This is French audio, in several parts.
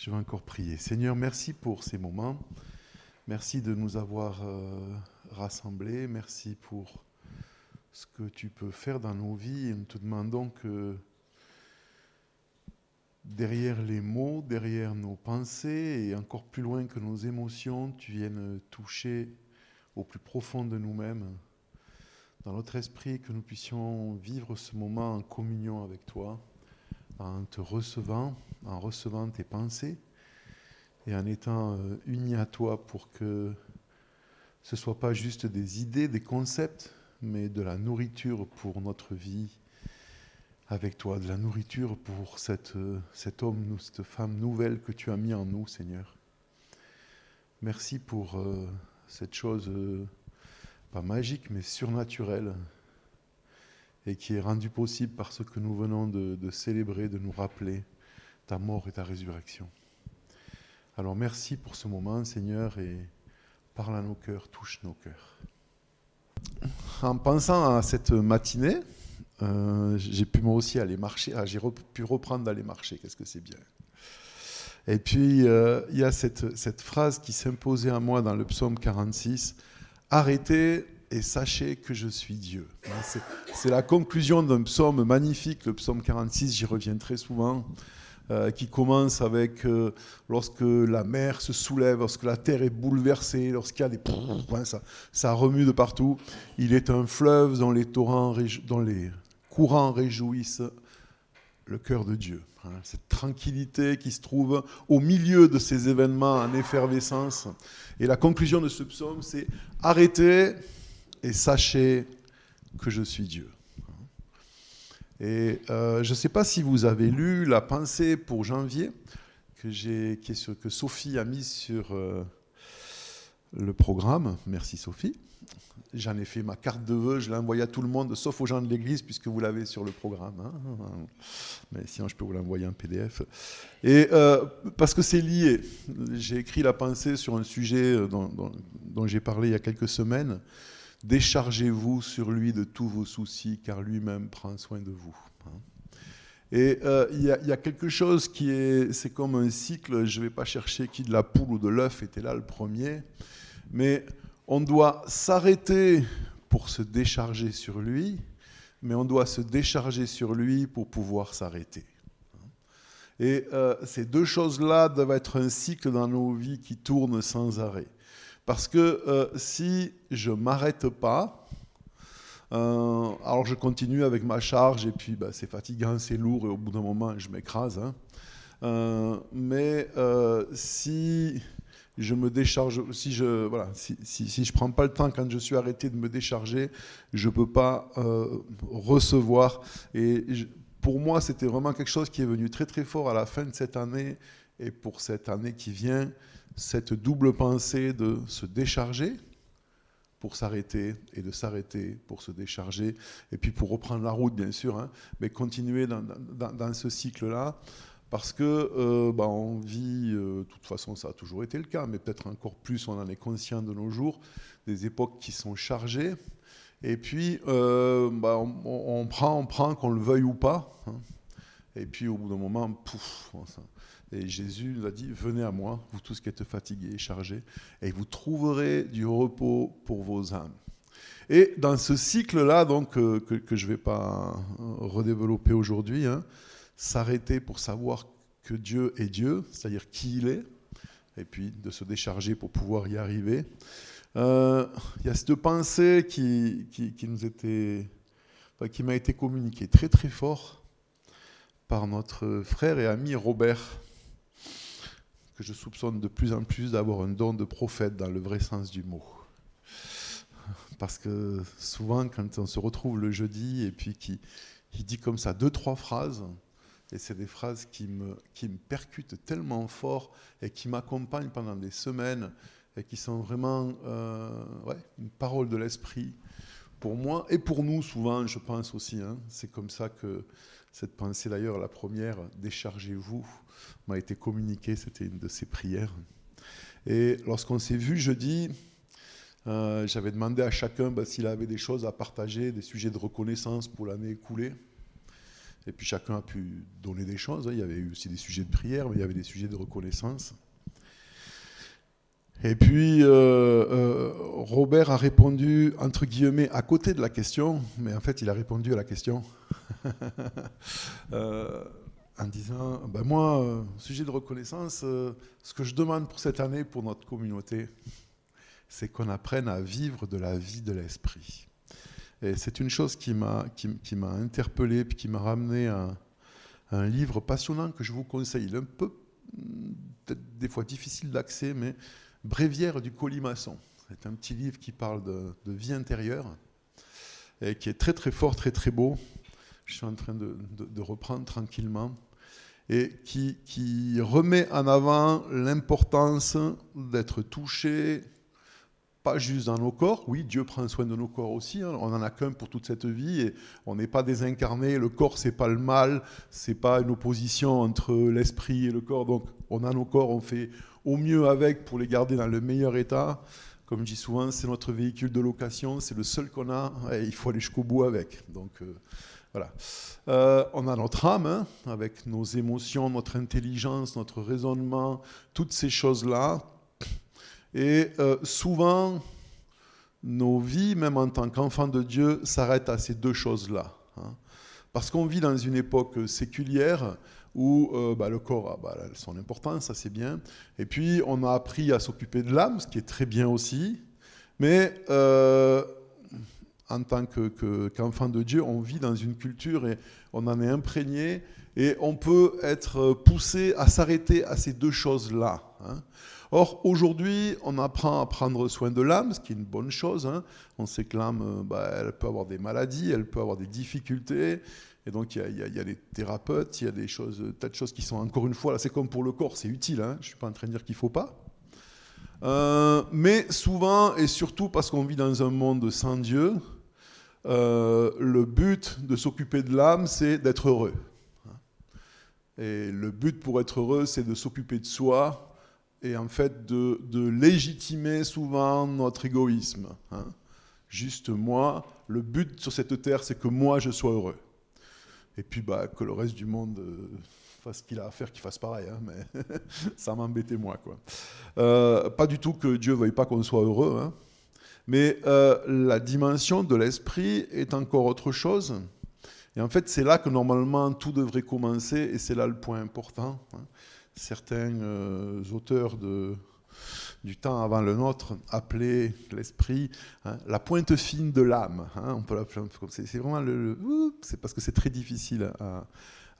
Je vais encore prier. Seigneur, merci pour ces moments. Merci de nous avoir euh, rassemblés. Merci pour ce que tu peux faire dans nos vies. Nous te demandons que derrière les mots, derrière nos pensées et encore plus loin que nos émotions, tu viennes toucher au plus profond de nous-mêmes, dans notre esprit, que nous puissions vivre ce moment en communion avec toi en te recevant, en recevant tes pensées et en étant euh, unis à toi pour que ce ne soit pas juste des idées, des concepts, mais de la nourriture pour notre vie avec toi, de la nourriture pour cette, euh, cet homme, cette femme nouvelle que tu as mis en nous, Seigneur. Merci pour euh, cette chose, pas magique, mais surnaturelle, et qui est rendu possible par ce que nous venons de, célébrer, de nous rappeler ta mort et ta résurrection. Alors merci pour ce moment, Seigneur, et parle à nos cœurs, touche nos cœurs. En pensant à cette matinée, euh, j'ai pu moi aussi aller marcher. Ah, j'ai pu reprendre d'aller marcher, qu'est-ce que c'est bien. Et puis, euh, il y a cette, cette phrase qui s'imposait à moi dans le psaume 46, Arrêtez et sachez que je suis Dieu. C'est la conclusion d'un psaume magnifique, le psaume 46, j'y reviens très souvent, euh, qui commence avec euh, lorsque la mer se soulève, lorsque la terre est bouleversée, lorsqu'il y a des... Ça, ça, remue de partout. Il est un fleuve dont les, torrents, dont les courants réjouissent le cœur de Dieu. Hein. cette tranquillité qui se trouve au milieu de ces événements en effervescence. Et la conclusion de ce psaume, c'est arrêtez et sachez que je suis Dieu. Et euh, je ne sais pas si vous avez lu la pensée pour janvier que, Sophie a mise sur euh, le programme. Merci Sophie. J'en ai fait ma carte de vœux, je l'ai envoyée à tout le monde, sauf aux gens de l'Église, puisque vous l'avez sur le programme. Hein. Mais sinon, je peux vous l'envoyer en PDF. Et euh, parce que c'est lié. J'ai écrit la pensée sur un sujet dont j'ai parlé il y a quelques semaines. Déchargez-vous sur lui de tous vos soucis, car lui-même prend soin de vous. Hein. Et euh, il y, a quelque chose qui est, c'est comme un cycle, je ne vais pas chercher qui de la poule ou de l'œuf était là le premier, mais on doit s'arrêter pour se décharger sur lui, mais on doit se décharger sur lui pour pouvoir s'arrêter. Hein. Et euh, ces deux choses-là doivent être un cycle dans nos vies qui tourne sans arrêt. Parce que euh, si je ne m'arrête pas, euh, alors je continue avec ma charge et puis bah, c'est fatigant, c'est lourd et au bout d'un moment je m'écrase. Hein. Euh, mais si je me décharge, si je voilà, si, si, je prends pas le temps quand je suis arrêté de me décharger, je peux pas recevoir. Et pour moi, c'était vraiment quelque chose qui est venu très très fort à la fin de cette année et pour cette année qui vient cette double pensée de se décharger pour s'arrêter et de s'arrêter pour se décharger, et puis pour reprendre la route, bien sûr, hein, mais continuer dans, ce cycle-là, parce que euh, bah, on vit, euh, de toute façon ça a toujours été le cas, mais peut-être encore plus on en est conscient de nos jours, des époques qui sont chargées, et puis euh, bah, on, prend, on prend qu'on le veuille ou pas, hein, et puis au bout d'un moment, pouf, ça, et Jésus nous a dit, venez à moi, vous tous qui êtes fatigués et chargés, et vous trouverez du repos pour vos âmes. Et dans ce cycle-là, donc, que, je ne vais pas redévelopper aujourd'hui, hein, s'arrêter pour savoir que Dieu est Dieu, c'est-à-dire qui il est, et puis de se décharger pour pouvoir y arriver. Euh, il y a cette pensée qui, qui, nous était, qui m'a été communiquée très très fort par notre frère et ami Robert que je soupçonne de plus en plus d'avoir un don de prophète dans le vrai sens du mot. Parce que souvent, quand on se retrouve le jeudi et puis qui il dit comme ça deux, trois phrases, et c'est des phrases qui me, qui me percutent tellement fort et qui m'accompagnent pendant des semaines et qui sont vraiment euh, une parole de l'esprit pour moi et pour nous souvent, je pense aussi. Hein. c'est comme ça que cette pensée d'ailleurs, la première, déchargez-vous, m'a été communiquée, c'était une de ses prières. Et lorsqu'on s'est vu jeudi, euh, j'avais demandé à chacun bah, s'il avait des choses à partager, des sujets de reconnaissance pour l'année écoulée. Et puis chacun a pu donner des choses. Il y avait aussi des sujets de prière, mais il y avait des sujets de reconnaissance. Et puis, euh, euh, Robert a répondu, entre guillemets, à côté de la question, mais en fait, il a répondu à la question euh, en disant, ben moi, sujet de reconnaissance, ce que je demande pour cette année, pour notre communauté, c'est qu'on apprenne à vivre de la vie de l'esprit. Et c'est une chose qui m'a qui, m'a interpellé, puis qui m'a ramené à, un livre passionnant que je vous conseille. un peu, peut-être des fois difficile d'accès, mais Bréviaire du colimaçon. C'est un petit livre qui parle de, vie intérieure et qui est très très fort, très très beau. Je suis en train de, reprendre tranquillement et qui, remet en avant l'importance d'être touché, pas juste dans nos corps. Oui, Dieu prend soin de nos corps aussi. Hein. On n'en a qu'un pour toute cette vie et on n'est pas désincarné. Le corps, c'est pas le mal, c'est pas une opposition entre l'esprit et le corps. Donc, on a nos corps, on fait, au mieux avec pour les garder dans le meilleur état. Comme je dis souvent, c'est notre véhicule de location, c'est le seul qu'on a, et il faut aller jusqu'au bout avec. Donc euh, voilà. Euh, on a notre âme, hein, avec nos émotions, notre intelligence, notre raisonnement, toutes ces choses-là. Et euh, souvent, nos vies, même en tant qu'enfants de Dieu, s'arrêtent à ces deux choses-là. Hein. Parce qu'on vit dans une époque séculière où euh, bah, le corps a bah, son importance, ça c'est bien. Et puis on a appris à s'occuper de l'âme, ce qui est très bien aussi. Mais en tant qu'enfant de Dieu, on vit dans une culture et on en est imprégné et on peut être poussé à s'arrêter à ces deux choses-là. Hein. Or, aujourd'hui, on apprend à prendre soin de l'âme, ce qui est une bonne chose. Hein. On sait que l'âme, bah, elle peut avoir des maladies, elle peut avoir des difficultés, et donc, il y, a, des thérapeutes, il y a des choses, tas de choses qui sont, encore une fois, là, c'est comme pour le corps, c'est utile, hein, je ne suis pas en train de dire qu'il ne faut pas. Euh, mais souvent, et surtout parce qu'on vit dans un monde sans Dieu, euh, le but de s'occuper de l'âme, c'est d'être heureux. Et le but pour être heureux, c'est de s'occuper de soi et en fait de, légitimer souvent notre égoïsme. Hein. Juste moi, le but sur cette terre, c'est que moi, je sois heureux. Et puis bah, que le reste du monde euh, fasse ce qu'il a à faire, qu'il fasse pareil. Hein, mais ça m'embêtait moi. Quoi. Euh, pas du tout que Dieu veuille pas qu'on soit heureux. Hein. Mais euh, la dimension de l'esprit est encore autre chose. Et en fait, c'est là que normalement tout devrait commencer, et c'est là le point important. Hein. Certains auteurs de, du temps avant le nôtre, appelé l'esprit hein, la pointe fine de l'âme. Hein, on peut l'appeler comme c'est vraiment le, c'est parce que c'est très difficile à,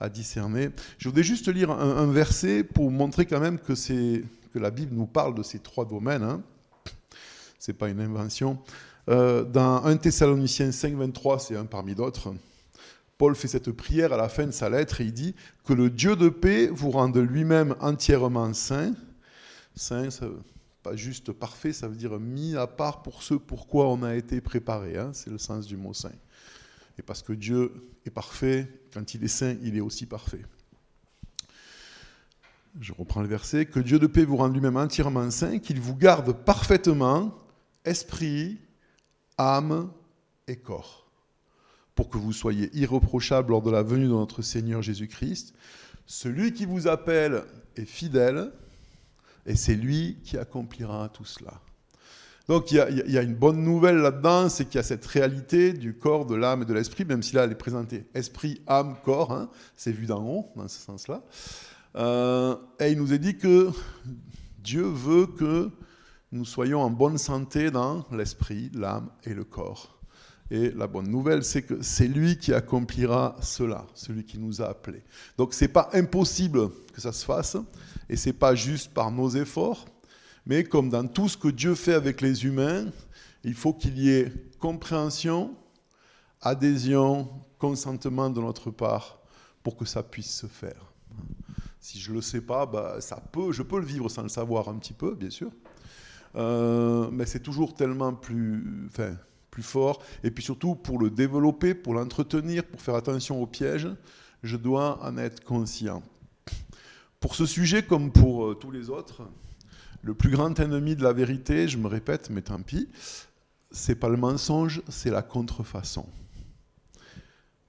discerner. Je voudrais juste lire un, verset pour montrer quand même que c'est que la Bible nous parle de ces trois domaines. C'est pas une invention. Euh, dans 1 Thessaloniciens 5, 23, c'est un parmi d'autres. Paul fait cette prière à la fin de sa lettre et il dit que le Dieu de paix vous rende lui-même entièrement saint. Saint, ça, pas juste parfait, ça veut dire mis à part pour ce pourquoi on a été préparé. Hein, c'est le sens du mot saint. Et parce que Dieu est parfait, quand il est saint, il est aussi parfait. Je reprends le verset. Que Dieu de paix vous rende lui-même entièrement saint, qu'il vous garde parfaitement, esprit, âme et corps, pour que vous soyez irréprochables lors de la venue de notre Seigneur Jésus-Christ. Celui qui vous appelle est fidèle, et c'est lui qui accomplira tout cela. Donc il y, a, une bonne nouvelle là-dedans, c'est qu'il y a cette réalité du corps, de l'âme et de l'esprit, même si là elle est présentée esprit, âme, corps, hein, c'est vu d'en haut dans ce sens-là. Euh, et il nous est dit que Dieu veut que nous soyons en bonne santé dans l'esprit, l'âme et le corps. Et la bonne nouvelle, c'est que c'est lui qui accomplira cela, celui qui nous a appelés. Donc c'est pas impossible que ça se fasse, et c'est pas juste par nos efforts, mais comme dans tout ce que Dieu fait avec les humains, il faut qu'il y ait compréhension, adhésion, consentement de notre part pour que ça puisse se faire. Si je ne le sais pas, bah, ça peut, je peux le vivre sans le savoir un petit peu, bien sûr. Euh, mais c'est toujours tellement plus, enfin, plus fort. Et puis surtout, pour le développer, pour l'entretenir, pour faire attention aux pièges, je dois en être conscient. Pour ce sujet, comme pour euh, tous les autres, le plus grand ennemi de la vérité, je me répète, mais tant pis, c'est pas le mensonge, c'est la contrefaçon.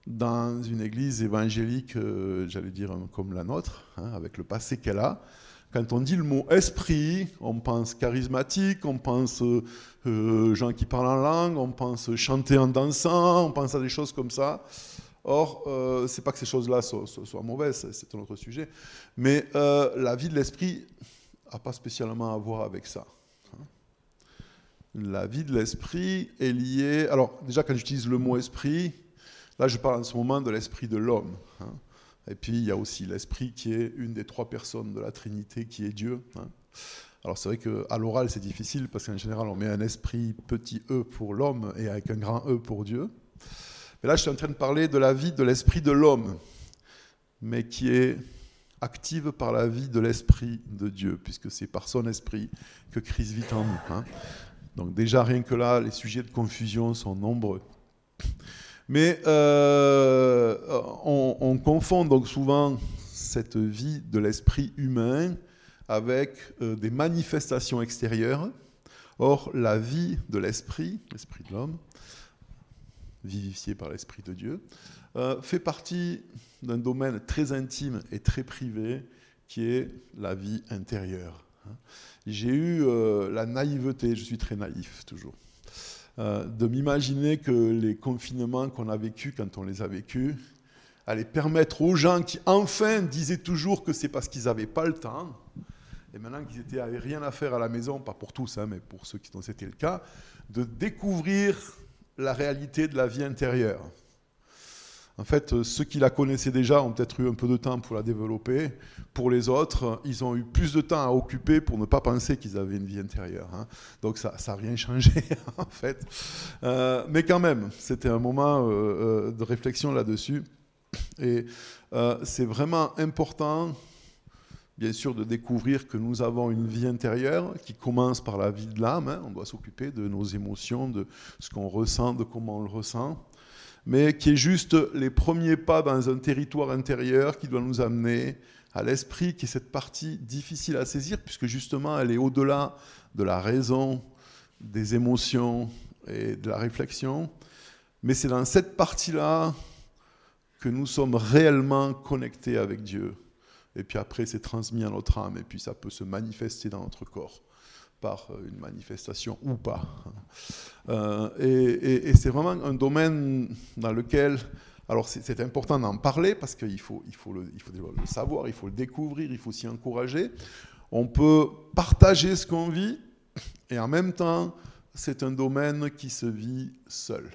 dans une église évangélique, euh, j'allais dire comme la nôtre, hein, avec le passé qu'elle a, quand on dit le mot esprit, on pense charismatique, on pense euh, gens qui parlent en langue, on pense chanter en dansant, on pense à des choses comme ça. Or, euh, c'est pas que ces choses-là soient, soient, mauvaises, c'est un autre sujet, mais euh, la vie de l'esprit n'a pas spécialement à voir avec ça. Hein. La vie de l'esprit est liée. Alors, déjà, quand j'utilise le mot esprit, là, je parle en ce moment de l'esprit de l'homme. Hein. Et puis, il y a aussi l'esprit qui est une des trois personnes de la Trinité, qui est Dieu. Hein. Alors, c'est vrai qu'à l'oral, c'est difficile parce qu'en général, on met un esprit petit e pour l'homme et avec un grand e pour Dieu. Et là, je suis en train de parler de la vie de l'esprit de l'homme, mais qui est active par la vie de l'esprit de Dieu, puisque c'est par son esprit que Christ vit en nous. Hein. Donc déjà, rien que là, les sujets de confusion sont nombreux. Mais euh, on, on, confond donc souvent cette vie de l'esprit humain avec euh, des manifestations extérieures. Or, la vie de l'esprit, l'esprit de l'homme, vivifié par l'Esprit de Dieu, euh, fait partie d'un domaine très intime et très privé qui est la vie intérieure. J'ai eu la naïveté, je suis très naïf toujours, euh, de m'imaginer que les confinements qu'on a vécus quand on les a vécus allaient permettre aux gens qui enfin disaient toujours que c'est parce qu'ils n'avaient pas le temps, et maintenant qu'ils n'avaient rien à faire à la maison, pas pour tous, hein, mais pour ceux qui dont c'était le cas, de découvrir la réalité de la vie intérieure. En fait, euh, ceux qui la connaissaient déjà ont peut-être eu un peu de temps pour la développer. Pour les autres, ils ont eu plus de temps à occuper pour ne pas penser qu'ils avaient une vie intérieure. Hein. Donc ça n'a rien changé, en fait. Euh, mais quand même, c'était un moment euh, de réflexion là-dessus. Et c'est vraiment important bien sûr de découvrir que nous avons une vie intérieure qui commence par la vie de l'âme. Hein. On doit s'occuper de nos émotions, de ce qu'on ressent, de comment on le ressent, mais qui est juste les premiers pas dans un territoire intérieur qui doit nous amener à l'esprit, qui est cette partie difficile à saisir, puisque justement elle est au-delà de la raison, des émotions et de la réflexion. Mais c'est dans cette partie-là que nous sommes réellement connectés avec Dieu et puis après c'est transmis à notre âme, et puis ça peut se manifester dans notre corps par euh, une manifestation ou pas. Euh, et, c'est vraiment un domaine dans lequel, alors c'est important d'en parler parce qu'il faut, il faut, le, savoir, il faut le découvrir, il faut s'y encourager. On peut partager ce qu'on vit, et en même temps, c'est un domaine qui se vit seul.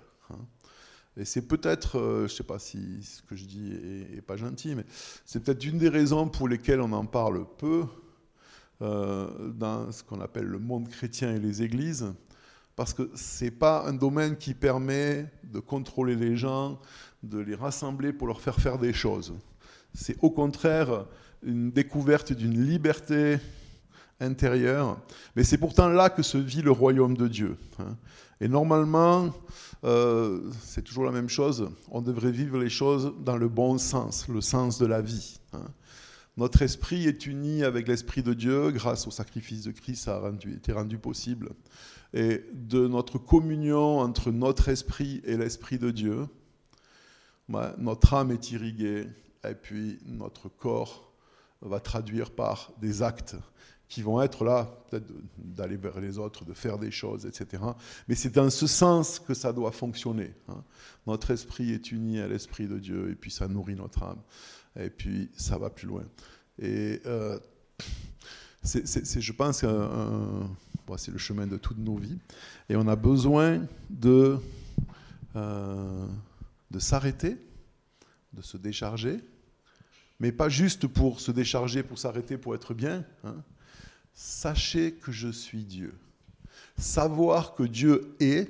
Et c'est peut-être, euh, je ne sais pas si ce que je dis est, pas gentil, mais c'est peut-être une des raisons pour lesquelles on en parle peu dans ce qu'on appelle le monde chrétien et les églises, parce que ce n'est pas un domaine qui permet de contrôler les gens, de les rassembler pour leur faire faire des choses. C'est au contraire une découverte d'une liberté intérieure, mais c'est pourtant là que se vit le royaume de Dieu. Hein. Et normalement, euh, c'est toujours la même chose, on devrait vivre les choses dans le bon sens, le sens de la vie. Notre esprit est uni avec l'esprit de Dieu grâce au sacrifice de Christ, ça a été rendu possible. Et de notre communion entre notre esprit et l'esprit de Dieu, notre âme est irriguée et puis notre corps va traduire par des actes qui vont être là, peut-être d'aller vers les autres, de faire des choses, etc. Mais c'est dans ce sens que ça doit fonctionner. Hein. Notre esprit est uni à l'esprit de Dieu, et puis ça nourrit notre âme, et puis ça va plus loin. Et euh, c'est, je pense, c'est le chemin de toutes nos vies, et on a besoin de, euh, de s'arrêter, de se décharger, mais pas juste pour se décharger, pour s'arrêter, pour être bien. Hein, Sachez que je suis Dieu. Savoir que Dieu est,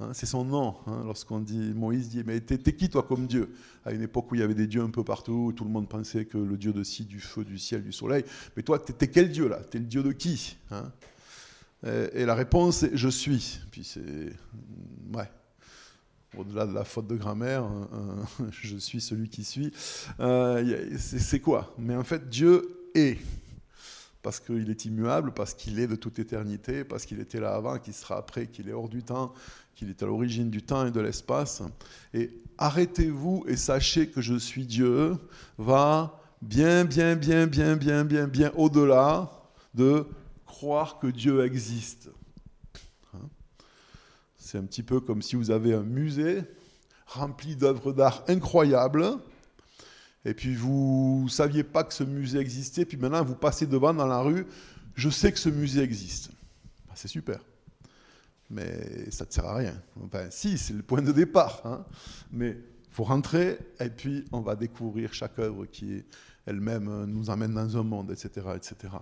hein, c'est son nom. Hein, lorsqu'on dit, Moïse dit, mais t'es qui toi comme Dieu? À une époque où il y avait des dieux un peu partout, où tout le monde pensait que le Dieu de ci, du feu, du ciel, du soleil. Mais toi, t'es quel Dieu là? T'es le Dieu de qui hein? Et, la réponse est je suis. Puis c'est, ouais, au-delà de la faute de grammaire, je suis celui qui suis. Euh, c'est quoi? Mais en fait, Dieu est. parce qu'il est immuable, parce qu'il est de toute éternité, parce qu'il était là avant, qu'il sera après, qu'il est hors du temps, qu'il est à l'origine du temps et de l'espace. Et arrêtez-vous et sachez que je suis Dieu va bien, bien, bien, bien, bien, bien, bien au-delà de croire que Dieu existe. Hein? C'est un petit peu comme si vous avez un musée rempli d'œuvres d'art incroyables et puis vous ne saviez pas que ce musée existait, puis maintenant vous passez devant dans la rue, je sais que ce musée existe. Ben, c'est super. Mais ça ne sert à rien. Enfin, si, c'est le point de départ. Hein. Mais faut rentrer, et puis on va découvrir chaque œuvre qui elle-même nous amène dans un monde, etc., etc.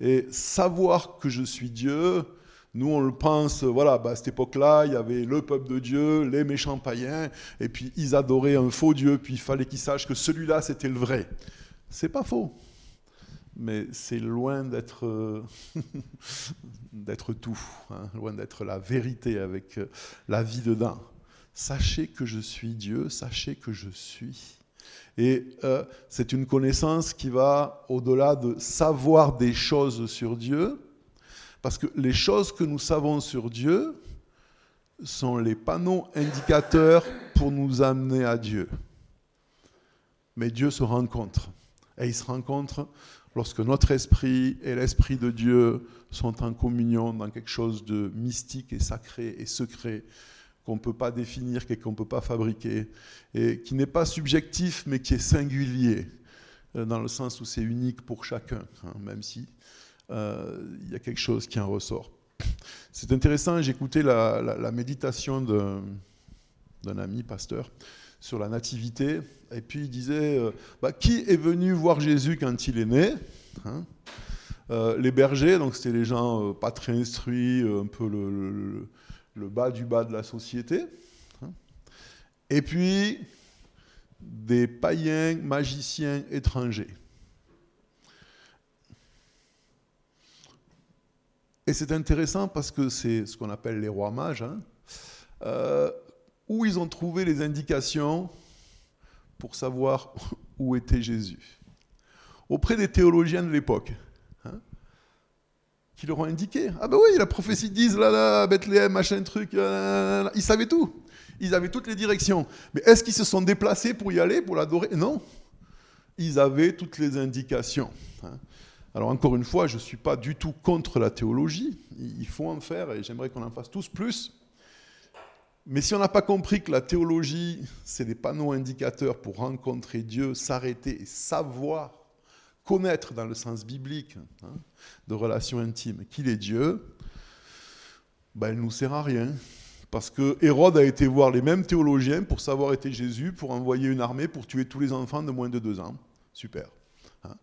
Et savoir que je suis Dieu, nous, on le pense, voilà, bah, à cette époque-là, il y avait le peuple de Dieu, les méchants païens, et puis ils adoraient un faux Dieu, puis il fallait qu'ils sachent que celui-là, c'était le vrai. C'est pas faux, mais c'est loin d'être d'être tout, hein, loin d'être la vérité avec euh, la vie dedans. Sachez que je suis Dieu, sachez que je suis. Et euh, c'est une connaissance qui va au-delà de savoir des choses sur Dieu, parce que les choses que nous savons sur Dieu sont les panneaux indicateurs pour nous amener à Dieu. Mais Dieu se rencontre. Et il se rencontre lorsque notre esprit et l'esprit de Dieu sont en communion dans quelque chose de mystique et sacré et secret qu'on ne peut pas définir, qu'on ne peut pas fabriquer, et qui n'est pas subjectif, mais qui est singulier, euh, dans le sens où c'est unique pour chacun, hein, même si il y a quelque chose qui en ressort. C'est intéressant, j'écoutais la, méditation d'un ami pasteur sur la nativité, et puis il disait, euh, bah, qui est venu voir Jésus quand il est né hein? Euh, Les bergers, donc c'était les gens pas très instruits, un peu le, le, bas du bas de la société. Hein? Et puis des païens, magiciens étrangers. Et c'est intéressant parce que c'est ce qu'on appelle les rois mages, hein, euh, où ils ont trouvé les indications pour savoir où était Jésus. Auprès des théologiens de l'époque, hein, qui leur ont indiqué Ah ben oui, la prophétie dit là, là, Bethléem, machin truc, ils savaient tout. Ils avaient toutes les directions. Mais est-ce qu'ils se sont déplacés pour y aller, pour l'adorer? Non. Ils avaient toutes les indications. Hein. Alors encore une fois, je ne suis pas du tout contre la théologie, il faut en faire et j'aimerais qu'on en fasse tous plus. Mais si on n'a pas compris que la théologie, c'est des panneaux indicateurs pour rencontrer Dieu, s'arrêter et savoir, connaître dans le sens biblique hein, de relation intime qu'il est Dieu, ben, elle ne nous sert à rien. Parce que Hérode a été voir les mêmes théologiens pour savoir était Jésus, pour envoyer une armée pour tuer tous les enfants de moins de deux ans. Super. Hein.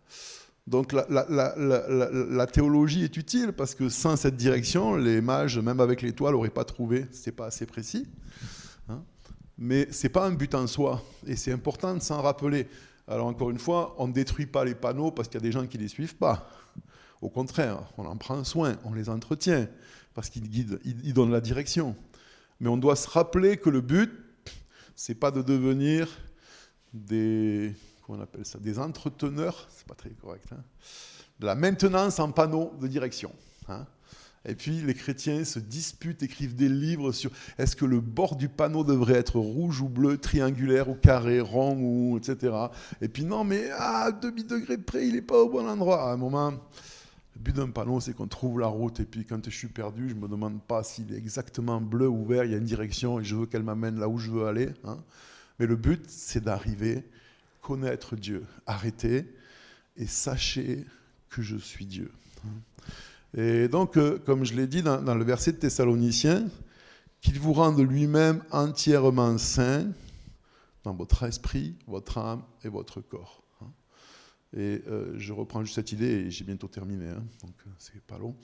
Donc la, théologie est utile parce que sans cette direction, les mages, même avec l'étoile, n'auraient pas trouvé, ce n'est pas assez précis. Hein. Mais ce n'est pas un but en soi, et c'est important de s'en rappeler. Alors encore une fois, on ne détruit pas les panneaux parce qu'il y a des gens qui ne les suivent pas. Au contraire, on en prend soin, on les entretient, parce qu'ils guident, ils donnent la direction. Mais on doit se rappeler que le but, c'est pas de devenir des on appelle ça, des entreteneurs, c'est pas très correct, hein. de la maintenance en panneau de direction. Hein. Et puis les chrétiens se disputent, écrivent des livres sur est-ce que le bord du panneau devrait être rouge ou bleu, triangulaire ou carré, rond ou etc. Et puis non, mais à demi-degré près, il n'est pas au bon endroit. À un moment, le but d'un panneau, c'est qu'on trouve la route. Et puis quand je suis perdu, je ne me demande pas s'il est exactement bleu ou vert, il y a une direction et je veux qu'elle m'amène là où je veux aller. Hein. Mais le but, c'est d'arriver connaître Dieu. Arrêtez et sachez que je suis Dieu. Et donc, euh, comme je l'ai dit dans, le verset de Thessaloniciens, qu'il vous rende lui-même entièrement saint dans votre esprit, votre âme et votre corps. Et euh, je reprends juste cette idée et j'ai bientôt terminé, hein, donc euh, c'est pas long.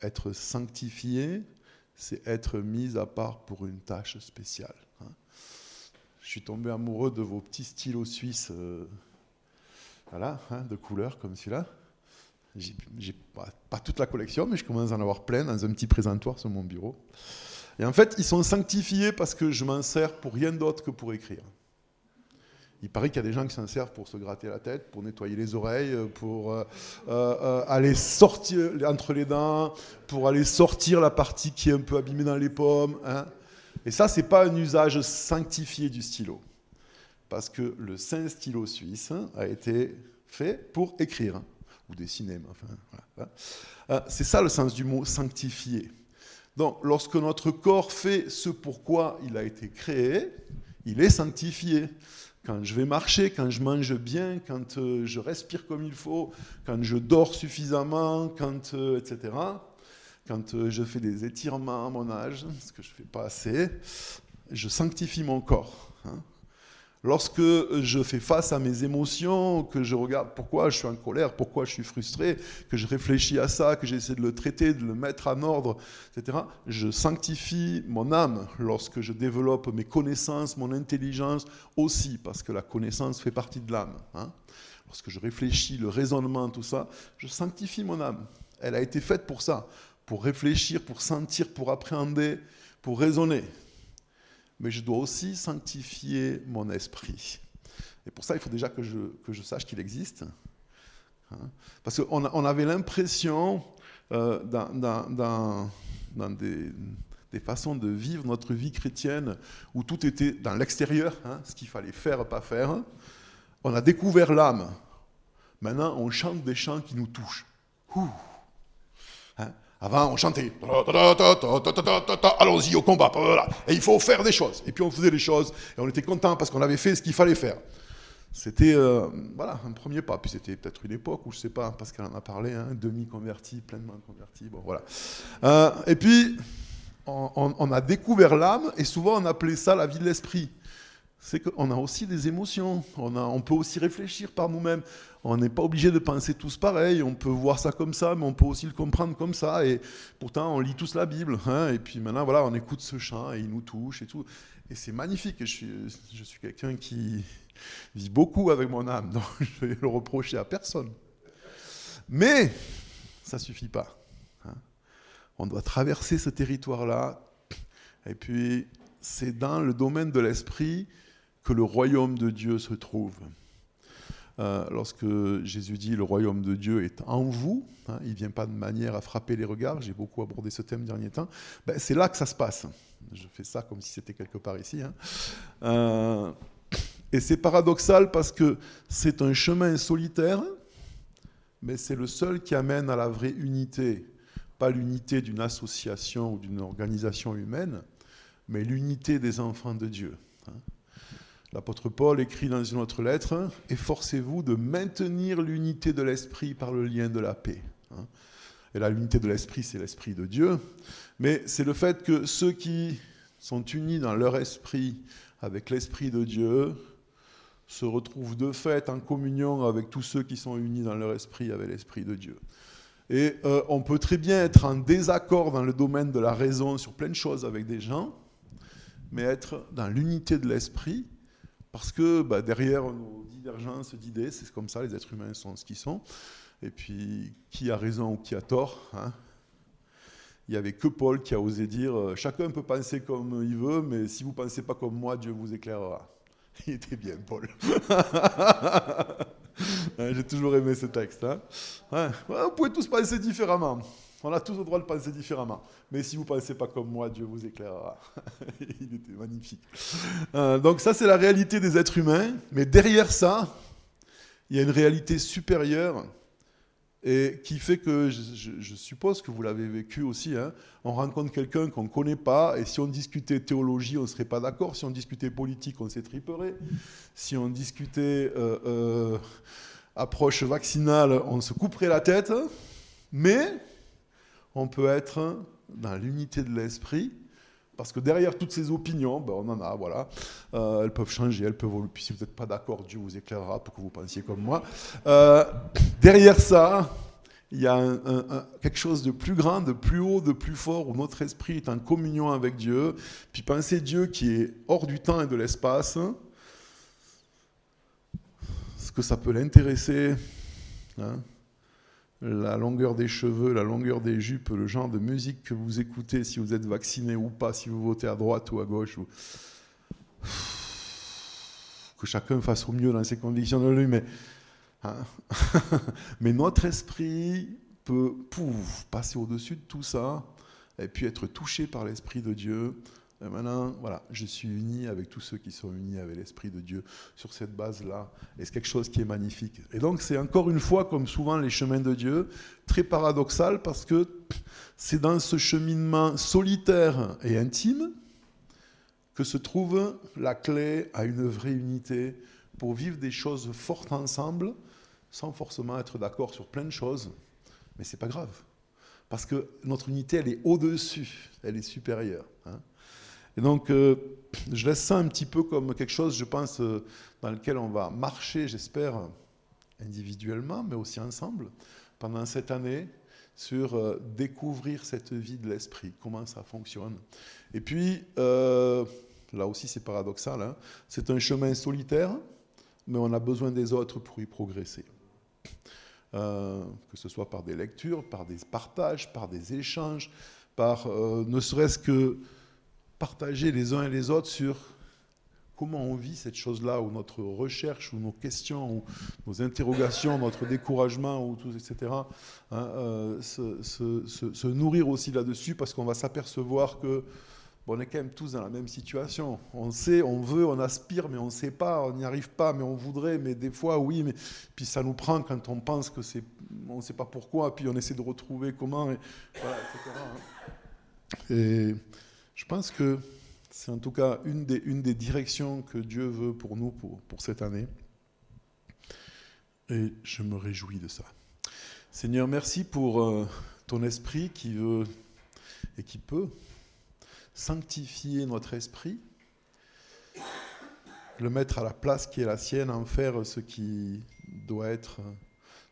être sanctifié, c'est être mis à part pour une tâche spéciale. Je suis tombé amoureux de vos petits stylos suisses, euh, voilà, hein, de couleurs comme celui-là. J'ai pas, pas, toute la collection, mais je commence à en avoir plein dans un petit présentoir sur mon bureau. Et en fait, ils sont sanctifiés parce que je m'en sers pour rien d'autre que pour écrire. Il paraît qu'il y a des gens qui s'en servent pour se gratter la tête, pour nettoyer les oreilles, pour euh, euh, aller sortir entre les dents, pour aller sortir la partie qui est un peu abîmée dans les pommes. Hein. Et ça, c'est pas un usage sanctifié du stylo. Parce que le saint stylo suisse a été fait pour écrire, ou dessiner. Enfin, hein. c'est ça le sens du mot sanctifié. Donc, lorsque notre corps fait ce pourquoi il a été créé, il est sanctifié. Quand je vais marcher, quand je mange bien, quand euh, je respire comme il faut, quand je dors suffisamment, quand, euh, etc., quand euh, je fais des étirements à mon âge, ce que je ne fais pas assez, je sanctifie mon corps. Hein. Lorsque je fais face à mes émotions, que je regarde pourquoi je suis en colère, pourquoi je suis frustré, que je réfléchis à ça, que j'essaie de le traiter, de le mettre en ordre, etc., je sanctifie mon âme lorsque je développe mes connaissances, mon intelligence aussi, parce que la connaissance fait partie de l'âme. Hein. Lorsque je réfléchis, le raisonnement, tout ça, je sanctifie mon âme. Elle a été faite pour ça, pour réfléchir, pour sentir, pour appréhender, pour raisonner mais je dois aussi sanctifier mon esprit. Et pour ça, il faut déjà que je, que je sache qu'il existe. Hein? Parce qu'on on avait l'impression, euh, dans, dans, dans, des, des, façons de vivre notre vie chrétienne, où tout était dans l'extérieur, hein, ce qu'il fallait faire, pas faire, on a découvert l'âme. Maintenant, on chante des chants qui nous touchent. Ouh. Avant, on chantait. Allons-y au combat. Et il faut faire des choses. Et puis on faisait les choses. Et on était content parce qu'on avait fait ce qu'il fallait faire. C'était euh, voilà, un premier pas. Puis c'était peut-être une époque où, je ne sais pas, qu'elle en a parlé, hein, demi-converti, pleinement converti. Bon, voilà. Euh, et puis, on, a découvert l'âme, et souvent on appelait ça la vie de l'esprit. C'est qu'on a aussi des émotions, on, peut aussi réfléchir par nous-mêmes. On n'est pas obligé de penser tous pareil, on peut voir ça comme ça, mais on peut aussi le comprendre comme ça. Et pourtant, on lit tous la Bible. Hein, et puis maintenant, voilà, on écoute ce chant et il nous touche et tout. Et c'est magnifique. Je suis, je suis quelqu'un qui vit beaucoup avec mon âme, donc je vais le reprocher à personne. Mais ça suffit pas. Hein. On doit traverser ce territoire-là. Et puis, c'est dans le domaine de l'esprit que le royaume de Dieu se trouve. Euh, lorsque Jésus dit le royaume de Dieu est en vous, hein, il ne vient pas de manière à frapper les regards, j'ai beaucoup abordé ce thème dernier temps, ben, c'est là que ça se passe. Je fais ça comme si c'était quelque part ici. Hein. Euh, et c'est paradoxal parce que c'est un chemin solitaire, mais c'est le seul qui amène à la vraie unité. Pas l'unité d'une association ou d'une organisation humaine, mais l'unité des enfants de Dieu. Hein. L'apôtre Paul écrit dans une autre lettre, Efforcez-vous de maintenir l'unité de l'esprit par le lien de la paix. Hein. Et là, l'unité de l'esprit, c'est l'esprit de Dieu. Mais c'est le fait que ceux qui sont unis dans leur esprit avec l'esprit de Dieu se retrouvent de fait en communion avec tous ceux qui sont unis dans leur esprit avec l'esprit de Dieu. Et euh, on peut très bien être en désaccord dans le domaine de la raison sur plein de choses avec des gens, mais être dans l'unité de l'esprit parce que bah, derrière nos divergences d'idées, c'est comme ça, les êtres humains sont ce qu'ils sont. Et puis, qui a raison ou qui a tort hein Il n'y avait que Paul qui a osé dire euh, Chacun peut penser comme il veut, mais si vous ne pensez pas comme moi, Dieu vous éclairera. Il était bien, Paul. J'ai toujours aimé ce texte. Hein vous pouvez tous penser différemment. On a tous le droit de penser différemment. Mais si vous ne pensez pas comme moi, Dieu vous éclairera. Il était magnifique. Euh, donc ça, c'est la réalité des êtres humains. Mais derrière ça, il y a une réalité supérieure et qui fait que, je, suppose que vous l'avez vécu aussi, hein. on rencontre quelqu'un qu'on ne connaît pas, et si on discutait théologie, on ne serait pas d'accord, si on discutait politique, on s'étriperait, si on discutait euh, euh, approche vaccinale, on se couperait la tête, mais on peut être dans l'unité de l'esprit, parce que derrière toutes ces opinions, ben on en a, voilà, euh, elles peuvent changer, elles peuvent Puis si vous n'êtes pas d'accord, Dieu vous éclairera pour que vous pensiez comme moi. Euh, derrière ça, il y a quelque chose de plus grand, de plus haut, de plus fort, où notre esprit est en communion avec Dieu. Puis penser Dieu qui est hors du temps et de l'espace, ce que ça peut l'intéresser. Hein? La longueur des cheveux, la longueur des jupes, le genre de musique que vous écoutez, si vous êtes vacciné ou pas, si vous votez à droite ou à gauche. que chacun fasse au mieux dans ses convictions de lui, mais, hein, notre esprit peut passer au-dessus de tout ça et puis être touché par l'Esprit de Dieu. Maintenant, voilà, je suis uni avec tous ceux qui sont unis avec l'Esprit de Dieu sur cette base-là. Et c'est quelque chose qui est magnifique. Et donc, c'est encore une fois, comme souvent les chemins de Dieu, très paradoxal parce que c'est dans ce cheminement solitaire et intime que se trouve la clé à une vraie unité pour vivre des choses fortes ensemble, sans forcément être d'accord sur plein de choses. Mais c'est pas grave. Parce que notre unité, elle est au-dessus, elle est supérieure. Hein. Et donc, euh, je laisse ça un petit peu comme quelque chose, je pense, euh, dans lequel on va marcher, j'espère, individuellement, mais aussi ensemble, pendant cette année, sur euh, découvrir cette vie de l'esprit, comment ça fonctionne. Et puis, là aussi c'est paradoxal, hein, c'est un chemin solitaire, mais on a besoin des autres pour y progresser. Que ce soit par des lectures, par des partages, par des échanges, par ne serait-ce que partager les uns et les autres sur comment on vit cette chose-là, ou notre recherche, ou nos questions, ou nos interrogations, notre découragement, ou tout, etc. Hein, euh, se, nourrir aussi là-dessus, parce qu'on va s'apercevoir que on est quand même tous dans la même situation. On sait, on veut, on aspire, mais on ne sait pas, on n'y arrive pas, mais on voudrait, mais des fois, oui, mais puis ça nous prend quand on pense que c'est, on ne sait pas pourquoi, puis on essaie de retrouver comment, etc. Hein. Et je pense que c'est en tout cas une des, directions que Dieu veut pour nous pour, pour cette année. Et je me réjouis de ça. Seigneur, merci pour euh, ton esprit qui veut et qui peut sanctifier notre esprit, le mettre à la place qui est la sienne, en faire ce qui doit être,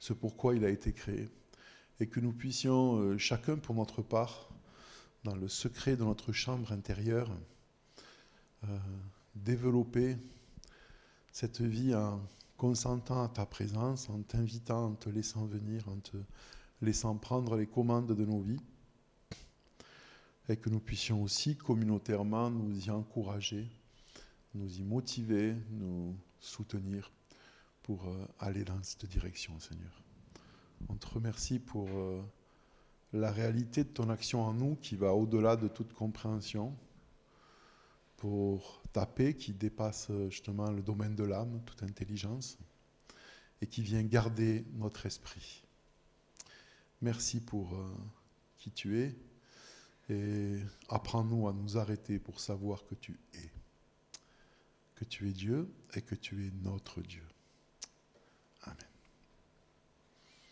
ce pourquoi il a été créé, et que nous puissions, euh, chacun pour notre part, dans le secret de notre chambre intérieure, euh, développer cette vie en consentant à ta présence, en t'invitant, en te laissant venir, en te laissant prendre les commandes de nos vies et que nous puissions aussi communautairement nous y encourager, nous y motiver, nous soutenir pour euh, aller dans cette direction, Seigneur. On te remercie pour euh, la réalité de ton action en nous qui va au-delà de toute compréhension, pour ta paix qui dépasse euh, justement le domaine de l'âme, toute intelligence, et qui vient garder notre esprit. Merci pour qui tu es et apprends-nous à nous arrêter pour savoir que tu es, que tu es Dieu et que tu es notre Dieu.